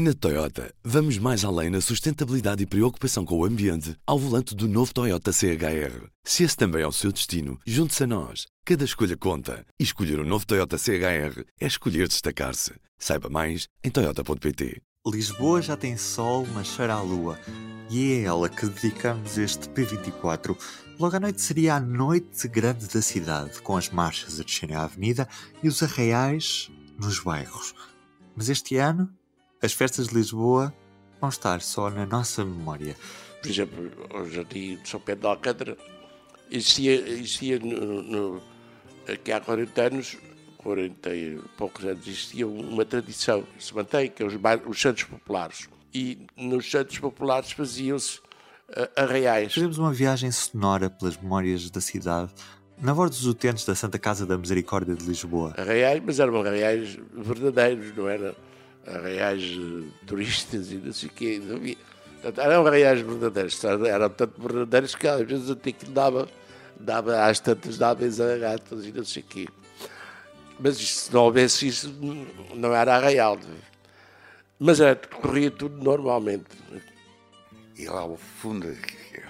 Na Toyota, vamos mais além na sustentabilidade e preocupação com o ambiente ao volante do novo Toyota CHR. Se esse também é o seu destino, junte-se a nós. Cada escolha conta. E escolher o um novo Toyota CHR é escolher destacar-se. Saiba mais em Toyota.pt. Lisboa já tem sol, mas cheira a lua. E é a ela que dedicamos este P24. Logo à noite seria a noite grande da cidade, com as marchas a descerem à avenida e os arraiais nos bairros. Mas este ano as festas de Lisboa vão estar só na nossa memória. Por exemplo, o Jardim de São Pedro de Alcântara existia, existia no, no, aqui há 40 anos, 40 e poucos anos, existia uma tradição que se mantém, que é os, os Santos Populares. E nos Santos Populares faziam-se uh, arraiais. Fazemos uma viagem sonora pelas memórias da cidade na voz dos utentes da Santa Casa da Misericórdia de Lisboa. Arraiais, mas eram arraiais verdadeiros, não era arraiais turistas e não sei o quê. Não portanto, eram arraiais verdadeiros, eram tanto verdadeiros que às vezes até que dava, dava às tantas dava gatas e não sei o quê. Mas se não houvesse isso, não era arraial. Mas era, corria tudo normalmente. E lá ao fundo,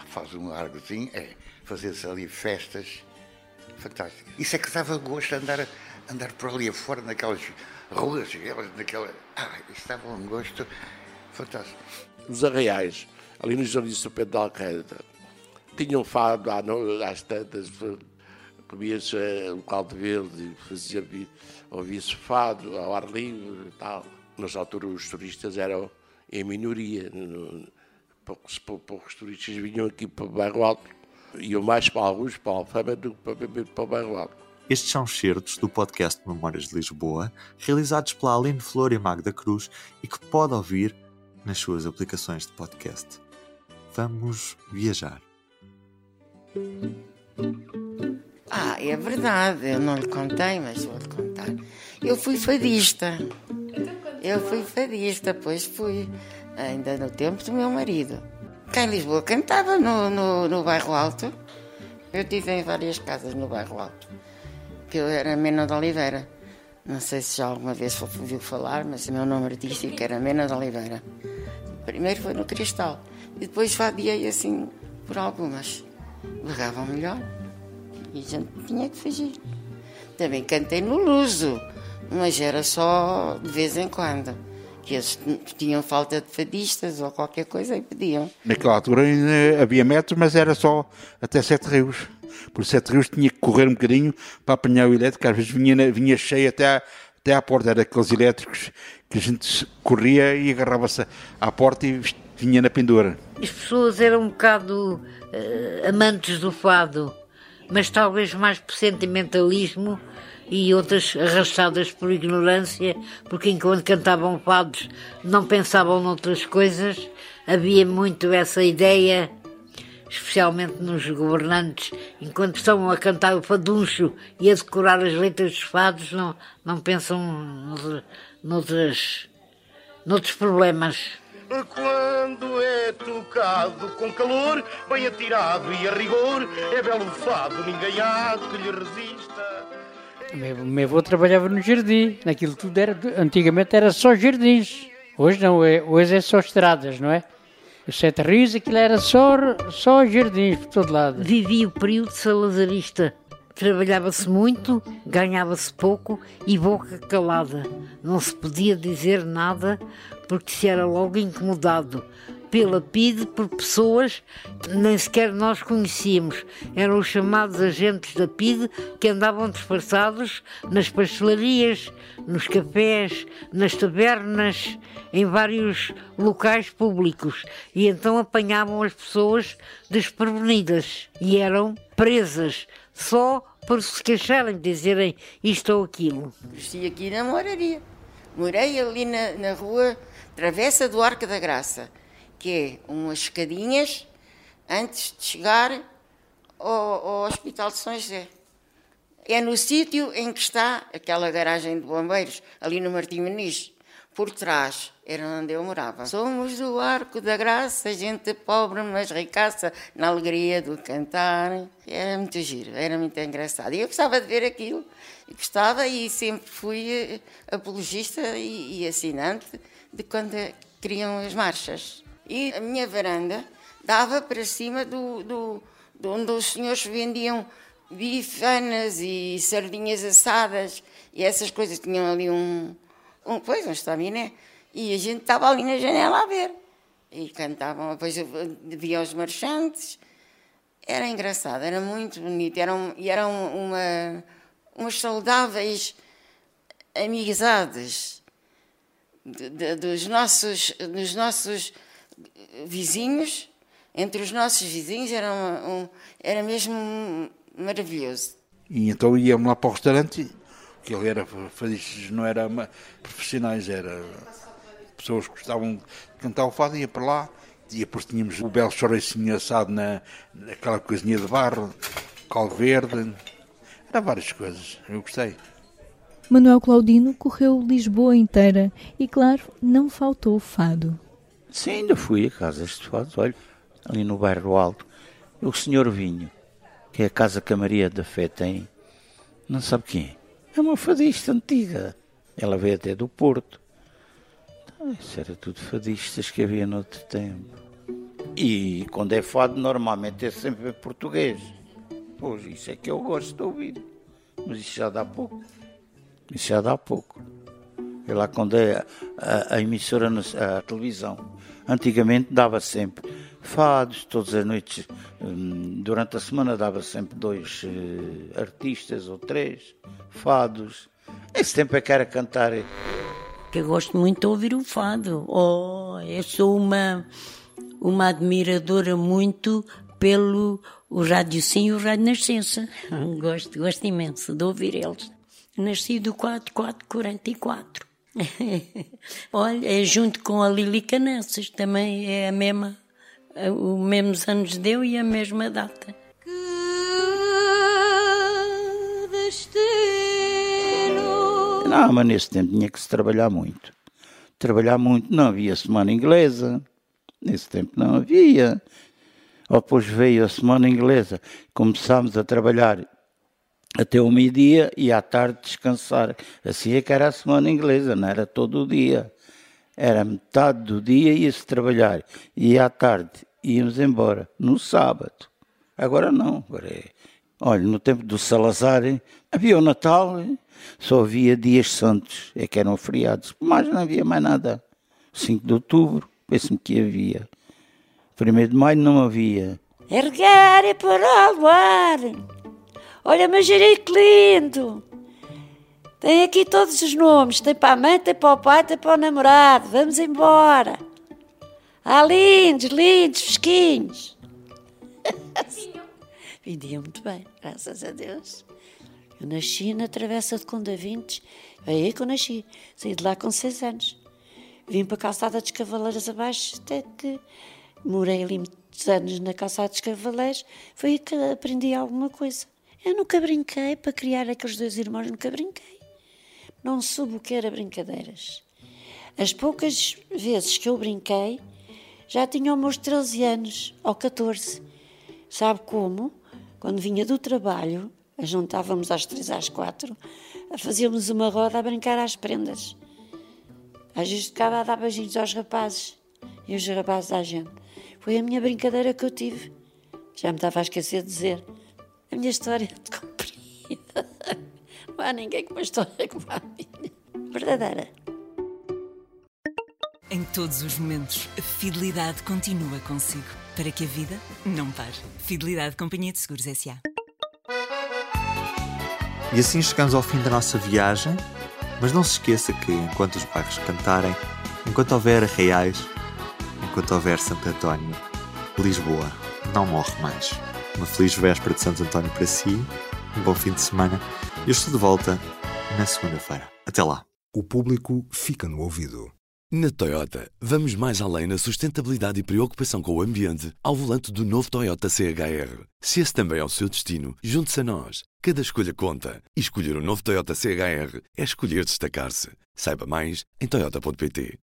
faz um argozinho, é fazer-se ali festas fantásticas. Isso é que dava gosto andar, andar por ali afora naquelas ruas, elas naquela. Ah, estava um gosto fantástico. Os arraiais, ali no Jardim de Pedro de Alcântara, tinham fado às tantas, comia-se eh, um caldo verde, fazia, ouvia-se fado ao ar livre e tal. Nessa altura os turistas eram em minoria, poucos, poucos turistas vinham aqui para o Bairro Alto, iam mais para alguns para a Alfama do que para, para o Bairro Alto. Estes são certos do podcast Memórias de Lisboa, realizados pela Aline Flor e Magda Cruz e que pode ouvir nas suas aplicações de podcast. Vamos viajar. Ah, é verdade, eu não lhe contei, mas vou-lhe contar. Eu fui fadista. Eu fui fadista, pois fui, ainda no tempo do meu marido. Cá em Lisboa cantava no, no, no bairro Alto. Eu tive em várias casas no bairro Alto eu era Mena de Oliveira. Não sei se já alguma vez ouviu falar, mas o meu nome artístico era Mena de Oliveira. Primeiro foi no Cristal e depois vadiei assim por algumas. Legavam melhor e a gente tinha que fugir. Também cantei no Luso, mas era só de vez em quando. Que eles tinham falta de fadistas ou qualquer coisa e pediam. Naquela altura havia metros, mas era só até Sete Rios por Sete Rios tinha que correr um bocadinho para apanhar o elétrico, às vezes vinha, vinha cheio até à, até à porta, era aqueles elétricos que a gente corria e agarrava-se à porta e vinha na pendura. As pessoas eram um bocado uh, amantes do fado, mas talvez mais por sentimentalismo e outras arrastadas por ignorância, porque enquanto cantavam fados não pensavam noutras coisas, havia muito essa ideia especialmente nos governantes, enquanto estão a cantar o faduncho e a decorar as letras dos fados, não, não pensam noutras, noutros problemas. Quando é tocado com calor, bem atirado e a rigor, é belo fado, ninguém há que lhe resista. O meu avô trabalhava no jardim, naquilo tudo era, antigamente era só jardins. Hoje não, é, hoje é só estradas, não é? Os Sete Rios, aquilo era só, só jardins por todo lado. Vivia o período salazarista. Trabalhava-se muito, ganhava-se pouco e boca calada. Não se podia dizer nada porque se era logo incomodado pela PIDE por pessoas que nem sequer nós conhecíamos. Eram os chamados agentes da PIDE que andavam disfarçados nas pastelarias, nos cafés, nas tabernas, em vários locais públicos e então apanhavam as pessoas desprevenidas e eram presas só por se queixarem, dizerem isto ou aquilo. Estive aqui na moraria. Morei ali na, na rua Travessa do Arco da Graça que é umas escadinhas antes de chegar ao, ao Hospital de São José. É no sítio em que está aquela garagem de bombeiros, ali no Martim Muniz. Por trás era onde eu morava. Somos do arco da graça, gente pobre, mas ricaça, na alegria do cantar. Era muito giro, era muito engraçado. E eu gostava de ver aquilo. E gostava e sempre fui eh, apologista e, e assinante de quando criam as marchas. E a minha varanda dava para cima do, do, onde os senhores vendiam bifanas e sardinhas assadas e essas coisas. Tinham ali um, um pois, um estaminé. E a gente estava ali na janela a ver. E cantavam, depois via os marchantes. Era engraçado, era muito bonito. Eram, e eram uma, umas saudáveis amizades de, de, dos, nossos, dos nossos vizinhos. Entre os nossos vizinhos era, um, era mesmo maravilhoso. E então íamos lá para o restaurante, que ele era fadistas, não era profissionais, era pessoas que gostavam de cantar o fado, ia para lá, e depois tínhamos o belo chouricinho assado na, naquela coisinha de barro, cal verde, era várias coisas, eu gostei. Manuel Claudino correu Lisboa inteira e, claro, não faltou o fado. Sim, ainda fui a casas de fado, olha, ali no bairro Alto. O senhor Vinho, que é a casa que a Maria da Fé tem, não sabe quem é. É uma fadista antiga. Ela veio até do Porto. Então, isso era tudo fadistas que havia noutro tempo. E quando é fado, normalmente é sempre em português. Pois, isso é que eu gosto de ouvir. Mas isso já dá pouco. Isso já dá pouco. É lá quando é a, a emissora, a televisão. Antigamente dava sempre fados, todas as noites, hum, durante a semana dava sempre dois uh, artistas ou três fados. Esse tempo é que era cantar. Que eu gosto muito de ouvir o fado. Oh, eu sou uma, uma admiradora muito pelo o Rádio Sim e o Rádio Nascença. Gosto, gosto imenso de ouvir eles. Nasci do 4444. Olha, é junto com a Lili Canessas, também é a mesma os mesmos anos deu e a mesma data. Que destino. Não, mas nesse tempo tinha que se trabalhar muito. Trabalhar muito, não havia semana inglesa. Nesse tempo não havia. Depois veio a semana inglesa, começámos a trabalhar até o meio-dia e à tarde descansar. Assim é que era a semana inglesa, não era todo o dia. Era metade do dia ia-se trabalhar e à tarde íamos embora, no sábado. Agora não, agora é. Olha, no tempo do Salazar havia o Natal, só havia dias santos, é que eram feriados, mas não havia mais nada. 5 de outubro, penso-me que havia. 1 de maio não havia. Erguer e para o ar. Olha, mas que lindo. Tem aqui todos os nomes. Tem para a mãe, tem para o pai, tem para o namorado. Vamos embora. Ah, lindos, lindos, fresquinhos. Vendiam muito bem, graças a Deus. Eu nasci na Travessa de Condavintes. É aí que eu nasci. Saí de lá com seis anos. Vim para a calçada dos Cavaleiros abaixo, até que morei ali muitos anos na calçada dos Cavaleiros. Foi aí que aprendi alguma coisa. Eu nunca brinquei para criar aqueles dois irmãos, nunca brinquei não soube o que era brincadeiras. As poucas vezes que eu brinquei, já tinha os meus 13 anos, ou 14. Sabe como? Quando vinha do trabalho, juntávamos às três às quatro, fazíamos uma roda a brincar às prendas. Às vezes ficava a dar beijinhos aos rapazes e os rapazes à gente. Foi a minha brincadeira que eu tive. Já me estava a esquecer de dizer. A minha história é de comprida. Não há ninguém com uma história como a minha. Verdadeira. Em todos os momentos, a fidelidade continua consigo. Para que a vida não pare. Fidelidade Companhia de Seguros S.A. E assim chegamos ao fim da nossa viagem. Mas não se esqueça que enquanto os bairros cantarem, enquanto houver reais, enquanto houver Santo António, Lisboa não morre mais. Uma feliz véspera de Santo António para si, um bom fim de semana eu estou de volta na segunda-feira. Até lá. O público fica no ouvido. Na Toyota, vamos mais além na sustentabilidade e preocupação com o ambiente ao volante do novo Toyota CHR. Se esse também é o seu destino, junte-se a nós. Cada escolha conta. E escolher o um novo Toyota CHR é escolher destacar-se. Saiba mais em Toyota.pt.